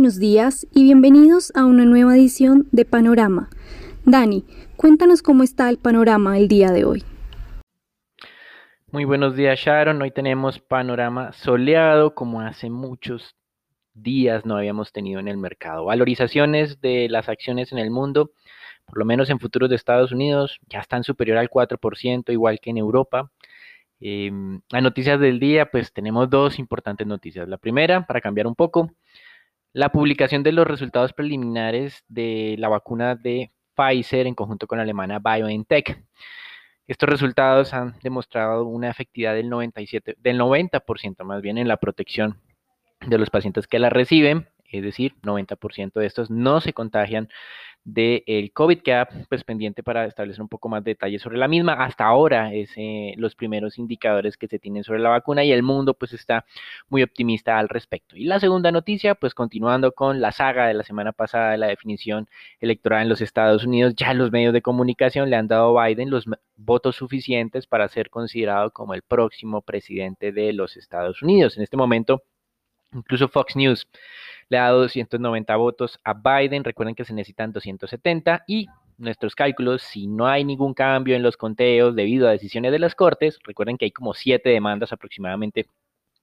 buenos días y bienvenidos a una nueva edición de Panorama. Dani, cuéntanos cómo está el panorama el día de hoy. Muy buenos días Sharon, hoy tenemos panorama soleado como hace muchos días no habíamos tenido en el mercado. Valorizaciones de las acciones en el mundo, por lo menos en futuros de Estados Unidos, ya están superior al 4%, igual que en Europa. Eh, las noticias del día, pues tenemos dos importantes noticias. La primera, para cambiar un poco, la publicación de los resultados preliminares de la vacuna de Pfizer en conjunto con la alemana BioNTech. Estos resultados han demostrado una efectividad del 97, del 90% más bien en la protección de los pacientes que la reciben, es decir, 90% de estos no se contagian del COVID que pues pendiente para establecer un poco más detalles sobre la misma. Hasta ahora es eh, los primeros indicadores que se tienen sobre la vacuna y el mundo pues está muy optimista al respecto. Y la segunda noticia, pues continuando con la saga de la semana pasada de la definición electoral en los Estados Unidos, ya los medios de comunicación le han dado a Biden los votos suficientes para ser considerado como el próximo presidente de los Estados Unidos. En este momento, incluso Fox News le ha dado 290 votos a Biden. Recuerden que se necesitan 270 y nuestros cálculos, si no hay ningún cambio en los conteos debido a decisiones de las Cortes, recuerden que hay como siete demandas aproximadamente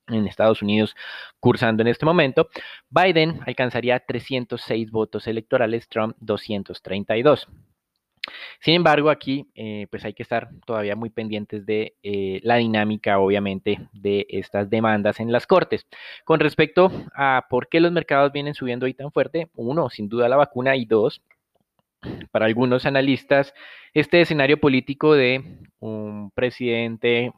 en Estados Unidos cursando en este momento, Biden alcanzaría 306 votos electorales, Trump 232. Sin embargo, aquí eh, pues hay que estar todavía muy pendientes de eh, la dinámica, obviamente, de estas demandas en las cortes. Con respecto a por qué los mercados vienen subiendo ahí tan fuerte, uno, sin duda la vacuna y dos, para algunos analistas, este escenario político de un presidente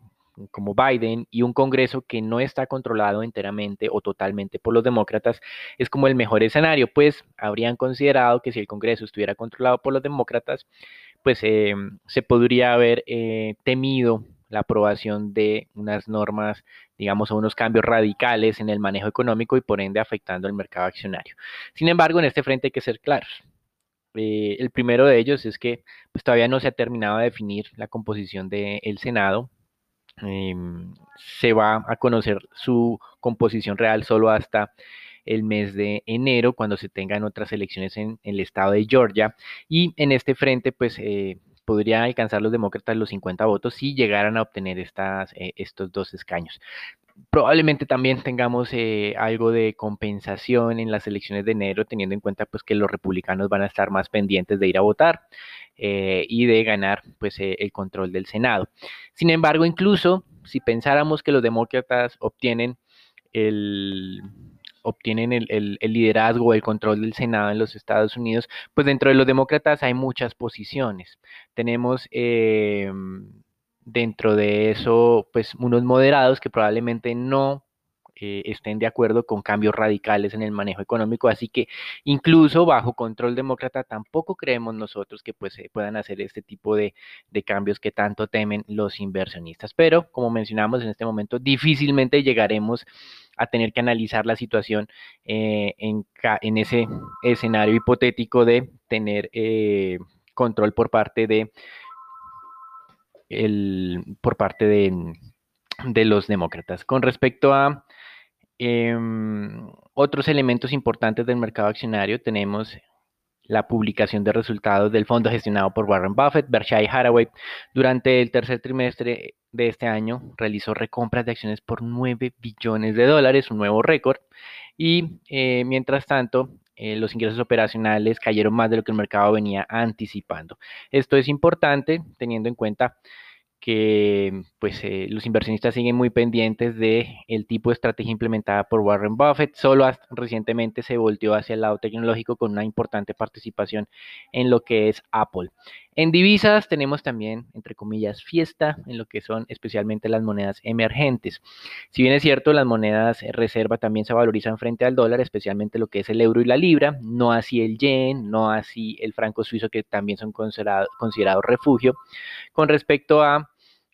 como Biden y un Congreso que no está controlado enteramente o totalmente por los demócratas es como el mejor escenario, pues habrían considerado que si el Congreso estuviera controlado por los demócratas, pues eh, se podría haber eh, temido la aprobación de unas normas, digamos, o unos cambios radicales en el manejo económico y por ende afectando el mercado accionario. Sin embargo, en este frente hay que ser claros. Eh, el primero de ellos es que pues, todavía no se ha terminado de definir la composición del Senado, Em, se va a conocer su composición real solo hasta el mes de enero, cuando se tengan otras elecciones en, el estado de Georgia. Y en este frente, pues eh, podrían alcanzar los demócratas los 50 votos si llegaran a obtener estas, eh, estos dos escaños. Probablemente también tengamos eh, algo de compensación en las elecciones de enero, teniendo en cuenta pues, que los republicanos van a estar más pendientes de ir a votar. Eh, y de ganar pues, eh, el control del Senado. Sin embargo, incluso si pensáramos que los demócratas obtienen el, obtienen el, el, el, liderazgo, el control del Senado en los Estados Unidos, pues dentro de los demócratas hay muchas posiciones. Tenemos eh, dentro de eso, pues unos moderados que probablemente no eh, estén de acuerdo con cambios radicales en el manejo económico. Así que incluso bajo control demócrata tampoco creemos nosotros que pues, se puedan hacer este tipo de, cambios que tanto temen los inversionistas. Pero como mencionamos en este momento, difícilmente llegaremos a tener que analizar la situación eh, en, en, ese escenario hipotético de tener eh, control por parte de por parte de, de los demócratas. Con respecto a Em, otros elementos importantes del mercado accionario tenemos la publicación de resultados del fondo gestionado por Warren Buffett, Berkshire Hathaway. Durante el tercer trimestre de este año realizó recompras de acciones por 9 billones de dólares, un nuevo récord. Y eh, mientras tanto, eh, los ingresos operacionales cayeron más de lo que el mercado venía anticipando. Esto es importante teniendo en cuenta que pues eh, los inversionistas siguen muy pendientes de el tipo de estrategia implementada por Warren Buffett. Solo recientemente se volteó hacia el lado tecnológico con una importante participación en lo que es Apple. En divisas tenemos también, entre comillas, fiesta en lo que son especialmente las monedas emergentes. Si bien es cierto, las monedas reserva también se valorizan frente al dólar, especialmente lo que es el euro y la libra, no así el yen, no así el franco suizo, que también son considerados considerado refugio. Con respecto a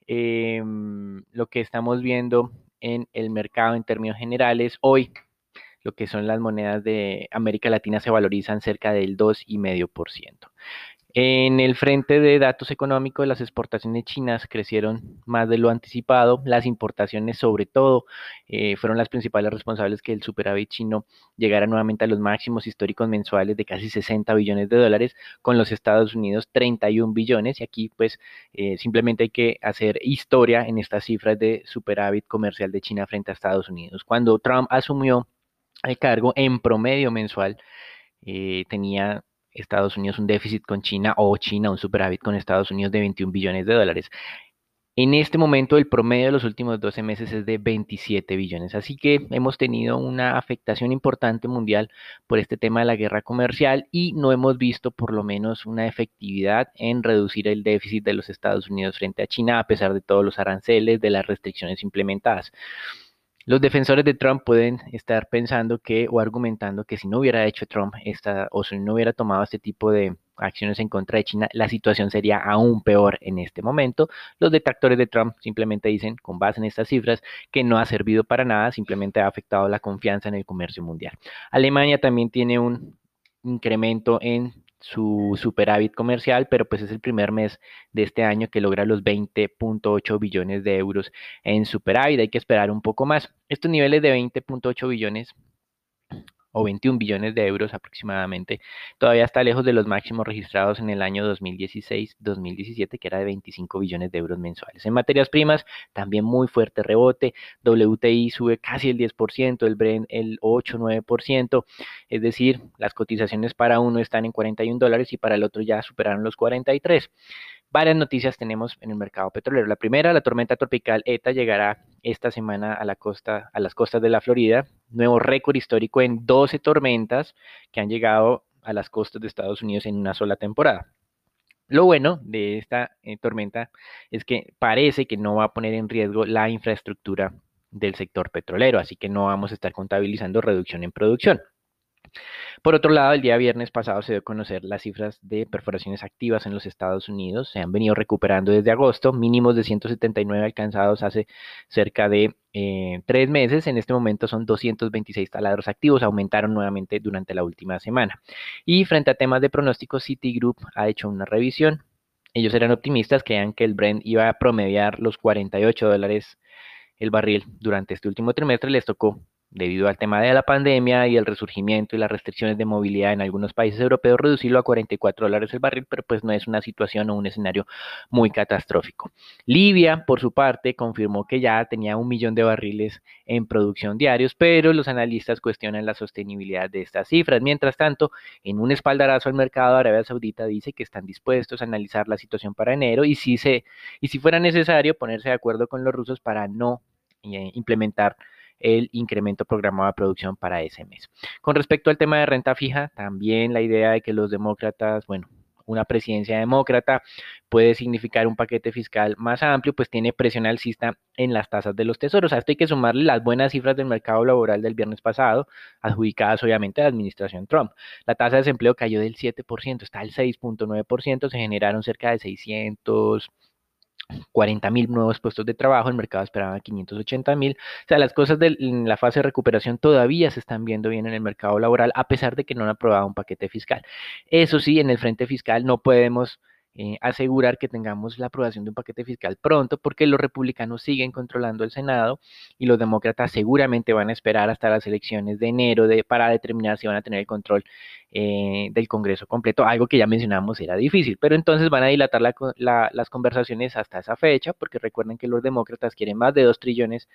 Em, lo que estamos viendo en el mercado en términos generales, hoy lo que son las monedas de América Latina se valorizan cerca del 2,5%. En el frente de datos económicos, las exportaciones chinas crecieron más de lo anticipado. Las importaciones, sobre todo, eh, fueron las principales responsables que el superávit chino llegara nuevamente a los máximos históricos mensuales de casi 60 billones de dólares, con los Estados Unidos 31 billones. Y aquí, pues, eh, simplemente hay que hacer historia en estas cifras de superávit comercial de China frente a Estados Unidos. Cuando Trump asumió el cargo en promedio mensual, eh, tenía Estados Unidos un déficit con China o China un superávit con Estados Unidos de 21 billones de dólares. En este momento el promedio de los últimos 12 meses es de 27 billones, así que hemos tenido una afectación importante mundial por este tema de la guerra comercial y no hemos visto por lo menos una efectividad en reducir el déficit de los Estados Unidos frente a China a pesar de todos los aranceles, de las restricciones implementadas. Los defensores de Trump pueden estar pensando que o argumentando que si no hubiera hecho Trump esta o si no hubiera tomado este tipo de acciones en contra de China, la situación sería aún peor en este momento. Los detractores de Trump simplemente dicen, con base en estas cifras, que no ha servido para nada, simplemente ha afectado la confianza en el comercio mundial. Alemania también tiene un incremento en su superávit comercial, pero pues es el primer mes de este año que logra los 20.8 billones de euros en superávit. Hay que esperar un poco más. Estos niveles de 20.8 billones o 21 billones de euros aproximadamente, todavía está lejos de los máximos registrados en el año 2016-2017, que era de 25 billones de euros mensuales. En materias primas, también muy fuerte rebote, WTI sube casi el 10%, el Brent el 8-9%, es decir, las cotizaciones para uno están en 41 dólares y para el otro ya superaron los 43. Varias noticias tenemos en el mercado petrolero. La primera, la tormenta tropical ETA llegará esta semana a la costa, a las costas de la Florida. Nuevo récord histórico en 12 tormentas que han llegado a las costas de Estados Unidos en una sola temporada. Lo bueno de esta eh, tormenta es que parece que no va a poner en riesgo la infraestructura del sector petrolero, así que no vamos a estar contabilizando reducción en producción. Por otro lado, el día viernes pasado se dio a conocer las cifras de perforaciones activas en los Estados Unidos. Se han venido recuperando desde agosto, mínimos de 179 alcanzados hace cerca de eh, tres meses. En este momento son 226 taladros activos, aumentaron nuevamente durante la última semana. Y frente a temas de pronóstico, Citigroup ha hecho una revisión. Ellos eran optimistas, creían que el Brent iba a promediar los 48 dólares el barril durante este último trimestre. Les tocó debido al tema de la pandemia y el resurgimiento y las restricciones de movilidad en algunos países europeos, reducirlo a 44 dólares el barril, pero pues no es una situación o un escenario muy catastrófico. Libia, por su parte, confirmó que ya tenía un millón de barriles en producción diarios, pero los analistas cuestionan la sostenibilidad de estas cifras. Mientras tanto, en un espaldarazo al mercado, Arabia Saudita dice que están dispuestos a analizar la situación para enero y si, se, y si fuera necesario ponerse de acuerdo con los rusos para no eh, implementar el incremento programado de producción para ese mes. Con respecto al tema de renta fija, también la idea de que los demócratas, bueno, una presidencia demócrata puede significar un paquete fiscal más amplio, pues tiene presión alcista en las tasas de los tesoros. A esto hay que sumarle las buenas cifras del mercado laboral del viernes pasado, adjudicadas obviamente a la administración Trump. La tasa de desempleo cayó del 7%, está al 6.9%, se generaron cerca de 600 40 mil nuevos puestos de trabajo, el mercado esperaba 580 mil. O sea, las cosas de la fase de recuperación todavía se están viendo bien en el mercado laboral, a pesar de que no han aprobado un paquete fiscal. Eso sí, en el frente fiscal no podemos eh, asegurar que tengamos la aprobación de un paquete fiscal pronto, porque los republicanos siguen controlando el Senado y los demócratas seguramente van a esperar hasta las elecciones de enero para determinar si van a tener el control eh, del Congreso completo, algo que ya mencionamos era difícil, pero entonces van a dilatar las conversaciones hasta esa fecha, porque recuerden que los demócratas quieren más de 2 trillones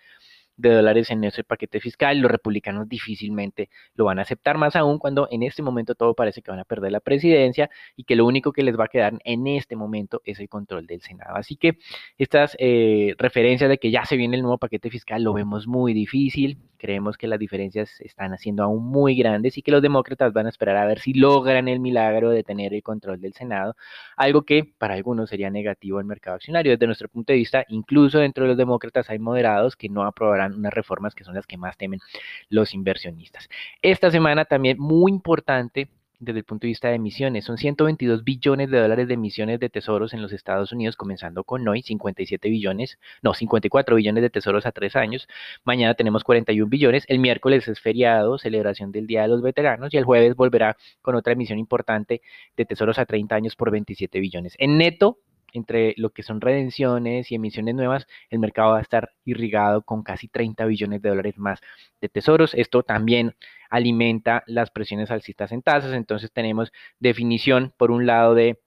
de dólares en ese paquete fiscal. Los republicanos difícilmente lo van a aceptar, más aún cuando en este momento todo parece que van a perder la presidencia y que lo único que les va a quedar en este momento es el control del Senado. Así que estas eh, referencias de que ya se viene el nuevo paquete fiscal lo vemos muy difícil. Creemos que las diferencias están haciendo aún muy grandes y que los demócratas van a esperar a ver si logran el milagro de tener el control del Senado, algo que para algunos sería negativo al mercado accionario. Desde nuestro punto de vista, incluso dentro de los demócratas hay moderados que no aprobarán unas reformas que son las que más temen los inversionistas. Esta semana también muy importante desde el punto de vista de emisiones. Son 122 billones de dólares de emisiones de tesoros en los Estados Unidos, comenzando con hoy, 57 billones, no, 54 billones de tesoros a tres años. Mañana tenemos 41 billones. El miércoles es feriado, celebración del Día de los Veteranos, y el jueves volverá con otra emisión importante de tesoros a 30 años por 27 billones. En neto, entre lo que son redenciones y emisiones nuevas, el mercado va a estar irrigado con casi 30 billones de dólares más de tesoros. Esto también alimenta las presiones alcistas en tasas. Entonces tenemos definición, por un lado, de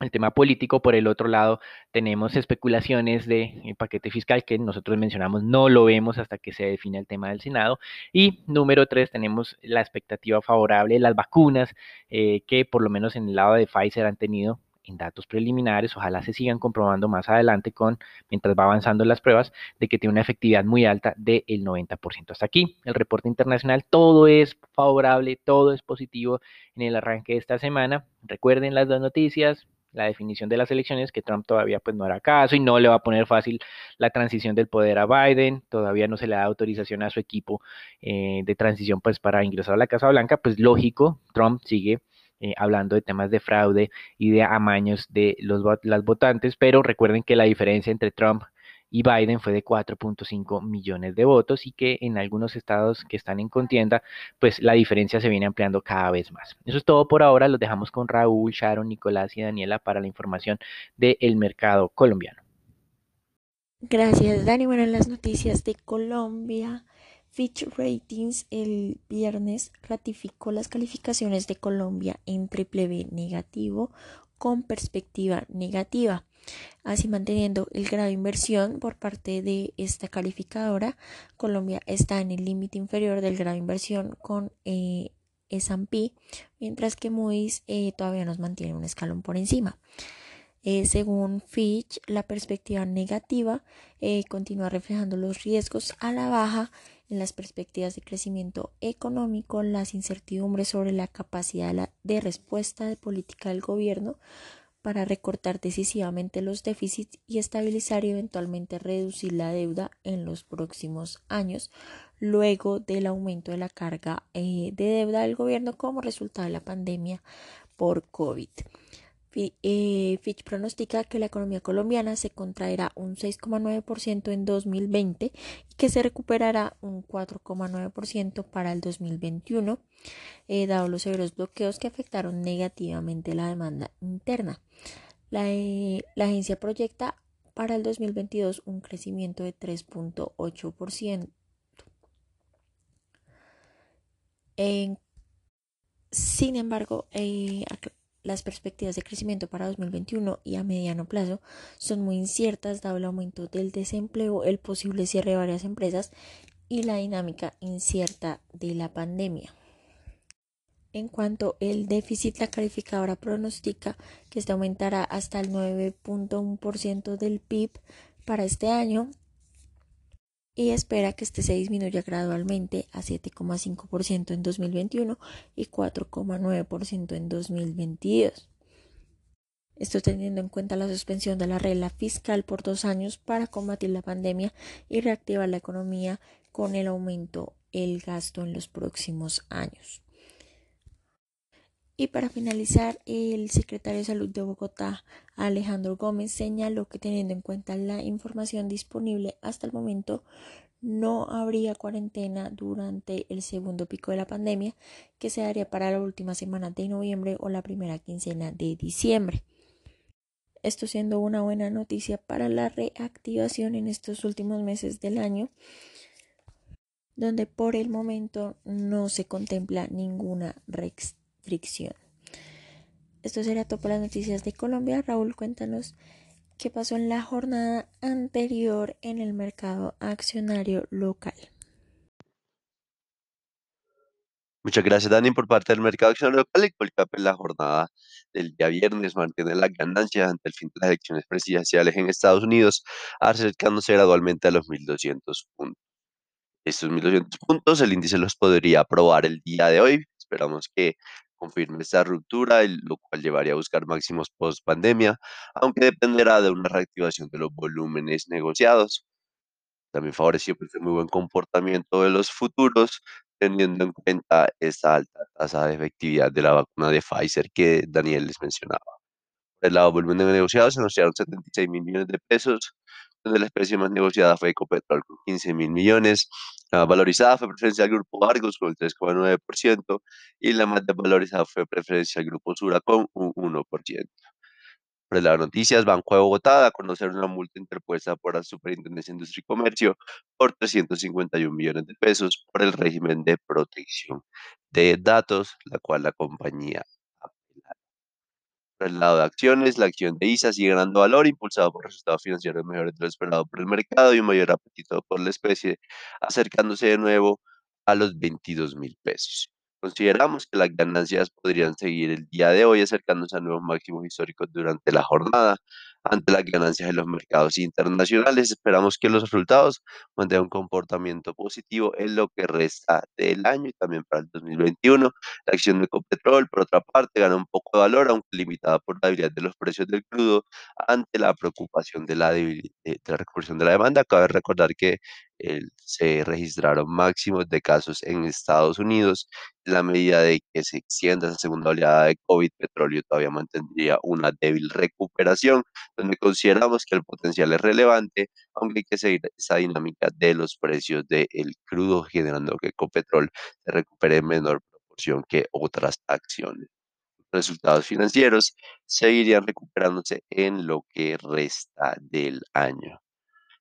el tema político, por el otro lado, tenemos especulaciones de eh, paquete fiscal que nosotros mencionamos, no lo vemos hasta que se define el tema del Senado. Y número tres, tenemos la expectativa favorable de las vacunas, eh, que por lo menos en el lado de Pfizer han tenido en datos preliminares, ojalá se sigan comprobando más adelante con, mientras va avanzando las pruebas, de que tiene una efectividad muy alta del 90%. Hasta aquí, el reporte internacional, todo es favorable, todo es positivo en el arranque de esta semana. Recuerden las dos noticias, la definición de las elecciones, que Trump todavía pues no hará caso y no le va a poner fácil la transición del poder a Biden, todavía no se le da autorización a su equipo eh, de transición pues para ingresar a la Casa Blanca, pues lógico, Trump sigue eh, hablando de temas de fraude y de amaños de los, las votantes, pero recuerden que la diferencia entre Trump y Biden fue de 4.5 millones de votos y que en algunos estados que están en contienda, pues la diferencia se viene ampliando cada vez más. Eso es todo por ahora, los dejamos con Raúl, Sharon, Nicolás y Daniela para la información del mercado colombiano. Gracias, Dani. Bueno, las noticias de Colombia. Fitch Ratings el viernes ratificó las calificaciones de Colombia en triple B negativo con perspectiva negativa, así manteniendo el grado de inversión por parte de esta calificadora. Colombia está en el límite inferior del grado de inversión con eh, S&P, mientras que Moody's eh, todavía nos mantiene un escalón por encima. Eh, según Fitch, la perspectiva negativa eh, continúa reflejando los riesgos a la baja en las perspectivas de crecimiento económico, las incertidumbres sobre la capacidad de respuesta de política del gobierno para recortar decisivamente los déficits y estabilizar y eventualmente reducir la deuda en los próximos años, luego del aumento de la carga eh, de deuda del gobierno como resultado de la pandemia por COVID. Eh, Fitch pronostica que la economía colombiana se contraerá un 6,9% en 2020 y que se recuperará un 4,9% para el 2021, eh, dado los severos bloqueos que afectaron negativamente la demanda interna. La, eh, agencia proyecta para el 2022 un crecimiento de 3.8%. Sin embargo, las perspectivas de crecimiento para 2021 y a mediano plazo son muy inciertas dado el aumento del desempleo, el posible cierre de varias empresas y la dinámica incierta de la pandemia. En cuanto al déficit, la calificadora pronostica que este aumentará hasta el 9.1% del PIB para este año y espera que este se disminuya gradualmente a 7,5% en 2021 y 4,9% en 2022. Esto teniendo en cuenta la suspensión de la regla fiscal por dos años para combatir la pandemia y reactivar la economía con el aumento del gasto en los próximos años. Y para finalizar, el secretario de Salud de Bogotá, Alejandro Gómez, señaló que teniendo en cuenta la información disponible hasta el momento, no habría cuarentena durante el segundo pico de la pandemia, que se daría para la última semana de noviembre o la primera quincena de diciembre. Esto siendo una buena noticia para la reactivación en estos últimos meses del año, donde por el momento no se contempla ninguna restricción fricción. Esto será todo para las noticias de Colombia. Raúl, cuéntanos qué pasó en la jornada anterior en el mercado accionario local. Muchas gracias, Dani, por parte del mercado accionario local. El Colcap en la jornada del día viernes mantiene la ganancia ante el fin de las elecciones presidenciales en Estados Unidos, acercándose gradualmente a los 1.200 puntos. Estos 1.200 puntos, el índice los podría aprobar el día de hoy. Esperamos que confirme esta ruptura, lo cual llevaría a buscar máximos post pandemia, aunque dependerá de una reactivación de los volúmenes negociados. También favoreció pues, muy buen comportamiento de los futuros, teniendo en cuenta esta alta tasa de efectividad de la vacuna de Pfizer que Daniel les mencionaba. Por el lado volumen de negociados se anunciaron 76 mil millones de pesos, donde la especie más negociada fue Ecopetrol con 15 mil millones, la valorizada fue preferencia del Grupo Argos con el 3,9% y la más desvalorizada fue preferencia del Grupo Sura con un 1%. Por las noticias, Banco de Bogotá a conocer una multa interpuesta por la Superintendencia de Industria y Comercio por 351 millones de pesos por el régimen de protección de datos, la cual la compañía por el lado de acciones, la acción de ISA sigue ganando valor, impulsado por resultados financieros mejores de lo esperado por el mercado y un mayor apetito por la especie, acercándose de nuevo a los 22 mil pesos. Consideramos que las ganancias podrían seguir el día de hoy acercándose a nuevos máximos históricos durante la jornada, ante las ganancias de los mercados internacionales. Esperamos que los resultados mantengan un comportamiento positivo en lo que resta del año y también para el 2021. La acción de Ecopetrol, por otra parte, gana un poco de valor, aunque limitada por la debilidad de los precios del crudo ante la preocupación de la, de, de la recuperación de la demanda. Cabe recordar que se registraron máximos de casos en Estados Unidos. La medida de que se extienda esa segunda oleada de COVID, petróleo todavía mantendría una débil recuperación, donde consideramos que el potencial es relevante, aunque hay que seguir esa dinámica de los precios del crudo, generando que Ecopetrol se recupere en menor proporción que otras acciones. Resultados financieros seguirían recuperándose en lo que resta del año.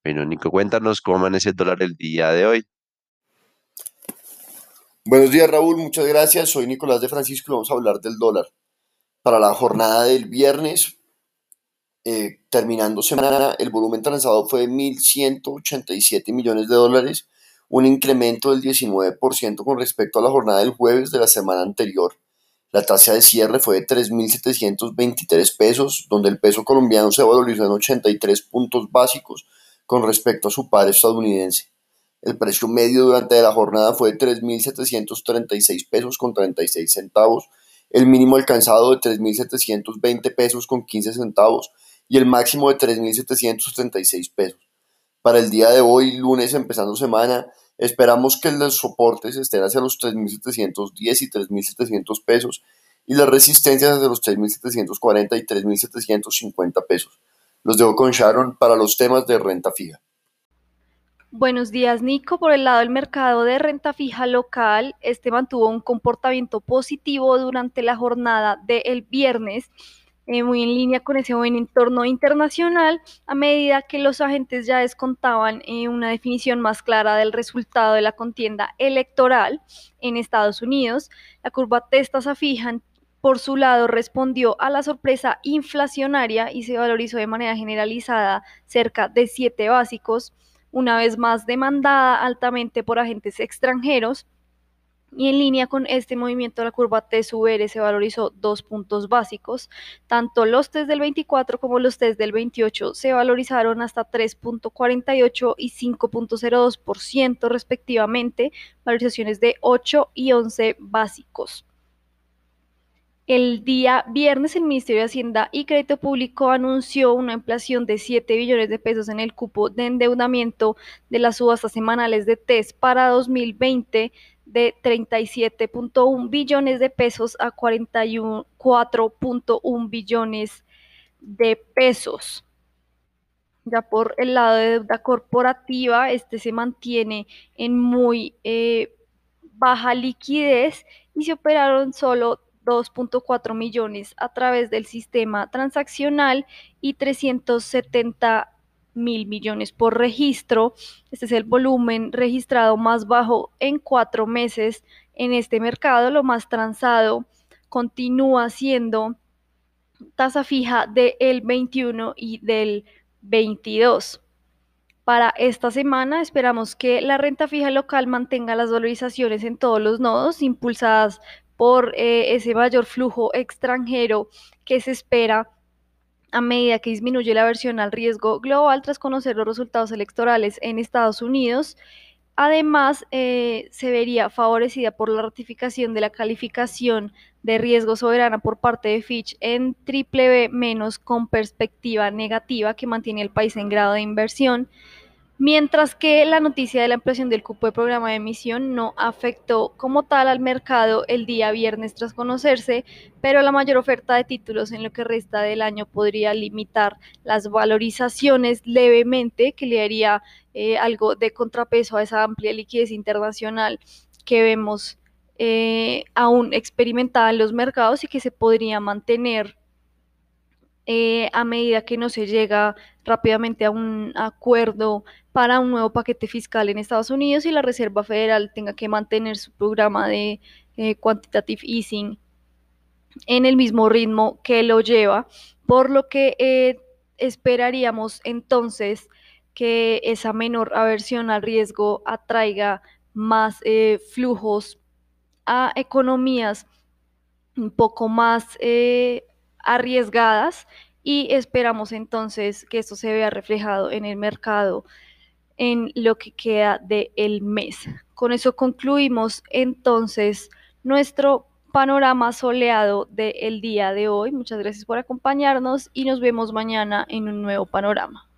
Bueno, Nico, cuéntanos cómo amanece el dólar el día de hoy. Buenos días, Raúl. Muchas gracias. Soy Nicolás de Francisco y vamos a hablar del dólar. Para la jornada del viernes, eh, terminando semana, el volumen transado fue de 1.187 millones de dólares, un incremento del 19% con respecto a la jornada del jueves de la semana anterior. La tasa de cierre fue de 3.723 pesos, donde el peso colombiano se valorizó en 83 puntos básicos, con respecto a su par estadounidense. El precio medio durante la jornada fue de 3.736 pesos con 36 centavos, el mínimo alcanzado de 3.720 pesos con 15 centavos y el máximo de 3.736 pesos. Para el día de hoy, lunes empezando semana, esperamos que los soportes estén hacia los 3.710 y 3.700 pesos y las resistencias hacia los 3.740 y 3.750 pesos. Los dejo con Sharon para los temas de renta fija. Buenos días, Nico. Por el lado del mercado de renta fija local, este mantuvo un comportamiento positivo durante la jornada del viernes, eh, muy en línea con ese buen entorno internacional, a medida que los agentes ya descontaban eh, una definición más clara del resultado de la contienda electoral en Estados Unidos. La curva testa fija por su lado, respondió a la sorpresa inflacionaria y se valorizó de manera generalizada cerca de 7 básicos, una vez más demandada altamente por agentes extranjeros. Y en línea con este movimiento, la curva TSVR se valorizó dos puntos básicos. Tanto los test del 24 como los test del 28 se valorizaron hasta 3.48 y 5.02% respectivamente, valorizaciones de 8 y 11 básicos. El día viernes el Ministerio de Hacienda y Crédito Público anunció una inflación de 7 billones de pesos en el cupo de endeudamiento de las subastas semanales de TES para 2020 de 37.1 billones de pesos a 44.1 billones de pesos. Ya por el lado de deuda corporativa, este se mantiene en muy eh, baja liquidez y se operaron solo 2.4 millones a través del sistema transaccional y 370 mil millones por registro. Este es el volumen registrado más bajo en cuatro meses en este mercado. Lo más transado continúa siendo tasa fija del 21 y del 22. Para esta semana esperamos que la renta fija local mantenga las valorizaciones en todos los nodos, impulsadas por eh, ese mayor flujo extranjero que se espera a medida que disminuye la versión al riesgo global tras conocer los resultados electorales en Estados Unidos. Además, eh, se vería favorecida por la ratificación de la calificación de riesgo soberana por parte de Fitch en triple B menos con perspectiva negativa que mantiene el país en grado de inversión. Mientras que la noticia de la ampliación del cupo de programa de emisión no afectó como tal al mercado el día viernes tras conocerse, pero la mayor oferta de títulos en lo que resta del año podría limitar las valorizaciones levemente, que le haría eh, algo de contrapeso a esa amplia liquidez internacional que vemos eh, aún experimentada en los mercados y que se podría mantener eh, a medida que no se llega rápidamente a un acuerdo para un nuevo paquete fiscal en Estados Unidos y la Reserva Federal tenga que mantener su programa de eh, quantitative easing en el mismo ritmo que lo lleva, por lo que eh, esperaríamos entonces que esa menor aversión al riesgo atraiga más eh, flujos a economías un poco más eh, arriesgadas y esperamos entonces que esto se vea reflejado en el mercado en lo que queda del mes. Con eso concluimos entonces nuestro panorama soleado del día de hoy. Muchas gracias por acompañarnos y nos vemos mañana en un nuevo panorama.